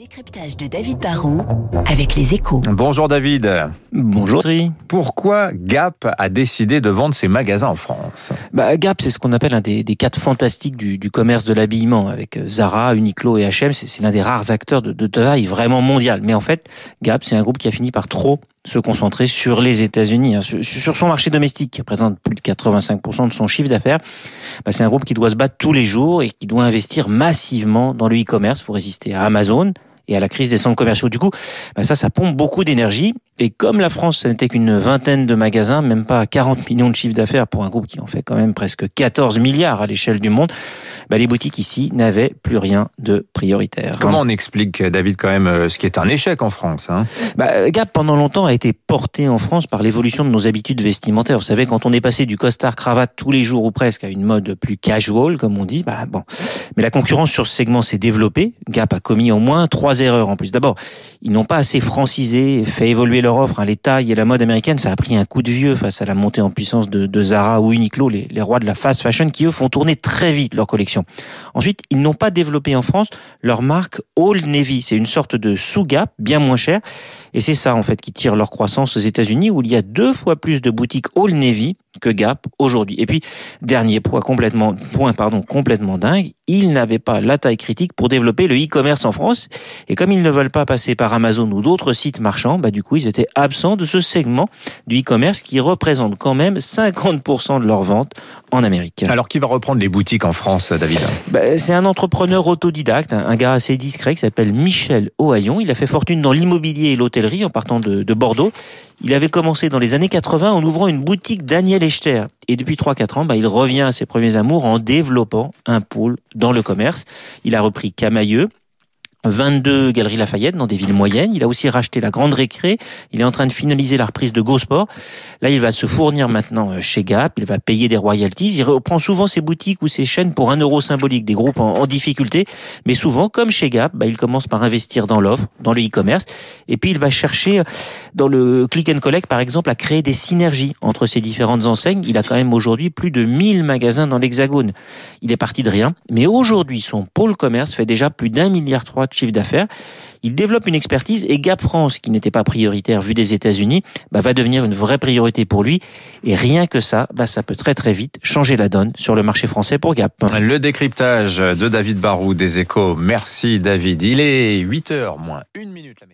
décryptage de David Barrault avec les échos. Bonjour David. Bonjour. Pourquoi Gap a décidé de vendre ses magasins en France bah, Gap, c'est ce qu'on appelle un des, des quatre fantastiques du, du commerce de l'habillement, avec euh, Zara, Uniqlo et H&M. C'est l'un des rares acteurs de, de taille vraiment mondiale. Mais en fait, Gap, c'est un groupe qui a fini par trop se concentrer sur les États-Unis, hein, sur son marché domestique qui représente plus de 85% de son chiffre d'affaires. Bah, c'est un groupe qui doit se battre tous les jours et qui doit investir massivement dans le e-commerce pour résister à Amazon, et à la crise des centres commerciaux. Du coup, bah ça, ça pompe beaucoup d'énergie. Et comme la France, ce n'était qu'une vingtaine de magasins, même pas 40 millions de chiffres d'affaires pour un groupe qui en fait quand même presque 14 milliards à l'échelle du monde, bah les boutiques ici n'avaient plus rien de prioritaire. Comment on explique, David, quand même, euh, ce qui est un échec en France hein? Bah, Gap, pendant longtemps, a été porté en France par l'évolution de nos habitudes vestimentaires. Vous savez, quand on est passé du costard cravate tous les jours ou presque à une mode plus casual, comme on dit, bah bon. Mais la concurrence sur ce segment s'est développée. Gap a commis au moins trois erreurs en plus. D'abord, ils n'ont pas assez francisé, fait évoluer leur offre. Hein. Les tailles et la mode américaine, ça a pris un coup de vieux face à la montée en puissance de, de Zara ou Uniqlo, les, les, rois de la fast fashion, qui eux font tourner très vite leur collection. Ensuite, ils n'ont pas développé en France leur marque Old Navy. C'est une sorte de sous-gap, bien moins cher. Et c'est ça, en fait, qui tire leur croissance aux États-Unis, où il y a deux fois plus de boutiques Old Navy que Gap aujourd'hui. Et puis, dernier point complètement, point, pardon, complètement dingue, ils n'avaient pas la taille critique pour développer le e-commerce en France. Et comme ils ne veulent pas passer par Amazon ou d'autres sites marchands, bah, du coup, ils étaient absents de ce segment du e-commerce qui représente quand même 50% de leurs ventes en Amérique. Alors, qui va reprendre les boutiques en France, David? Bah, C'est un entrepreneur autodidacte, un gars assez discret qui s'appelle Michel Ohaillon. Il a fait fortune dans l'immobilier et l'hôtellerie en partant de, de Bordeaux. Il avait commencé dans les années 80 en ouvrant une boutique Daniel Echter. Et depuis 3-4 ans, bah, il revient à ses premiers amours en développant un pôle dans le commerce. Il a repris Camailleux, 22 Galeries Lafayette dans des villes moyennes. Il a aussi racheté la Grande Récré. Il est en train de finaliser la reprise de GoSport. Là, il va se fournir maintenant euh, chez Gap. Il va payer des royalties. Il reprend souvent ses boutiques ou ses chaînes pour un euro symbolique, des groupes en, difficulté. Mais souvent, comme chez Gap, bah, il commence par investir dans l'offre, dans le e-commerce. Et puis, il va chercher, euh, dans le click and collect, par exemple, à créer des synergies entre ces différentes enseignes. Il a quand même aujourd'hui plus de 1000 magasins dans l'Hexagone. Il est parti de rien. Mais aujourd'hui, son pôle commerce fait déjà plus d'un milliard trois chiffre d'affaires. Il développe une expertise et Gap France, qui n'était pas prioritaire vu des États-Unis, bah, va devenir une vraie priorité pour lui. Et rien que ça, bah, ça peut très très vite changer la donne sur le marché français pour Gap. Le décryptage de David Barou des Échos. Merci David. Il est 8h moins une minute. La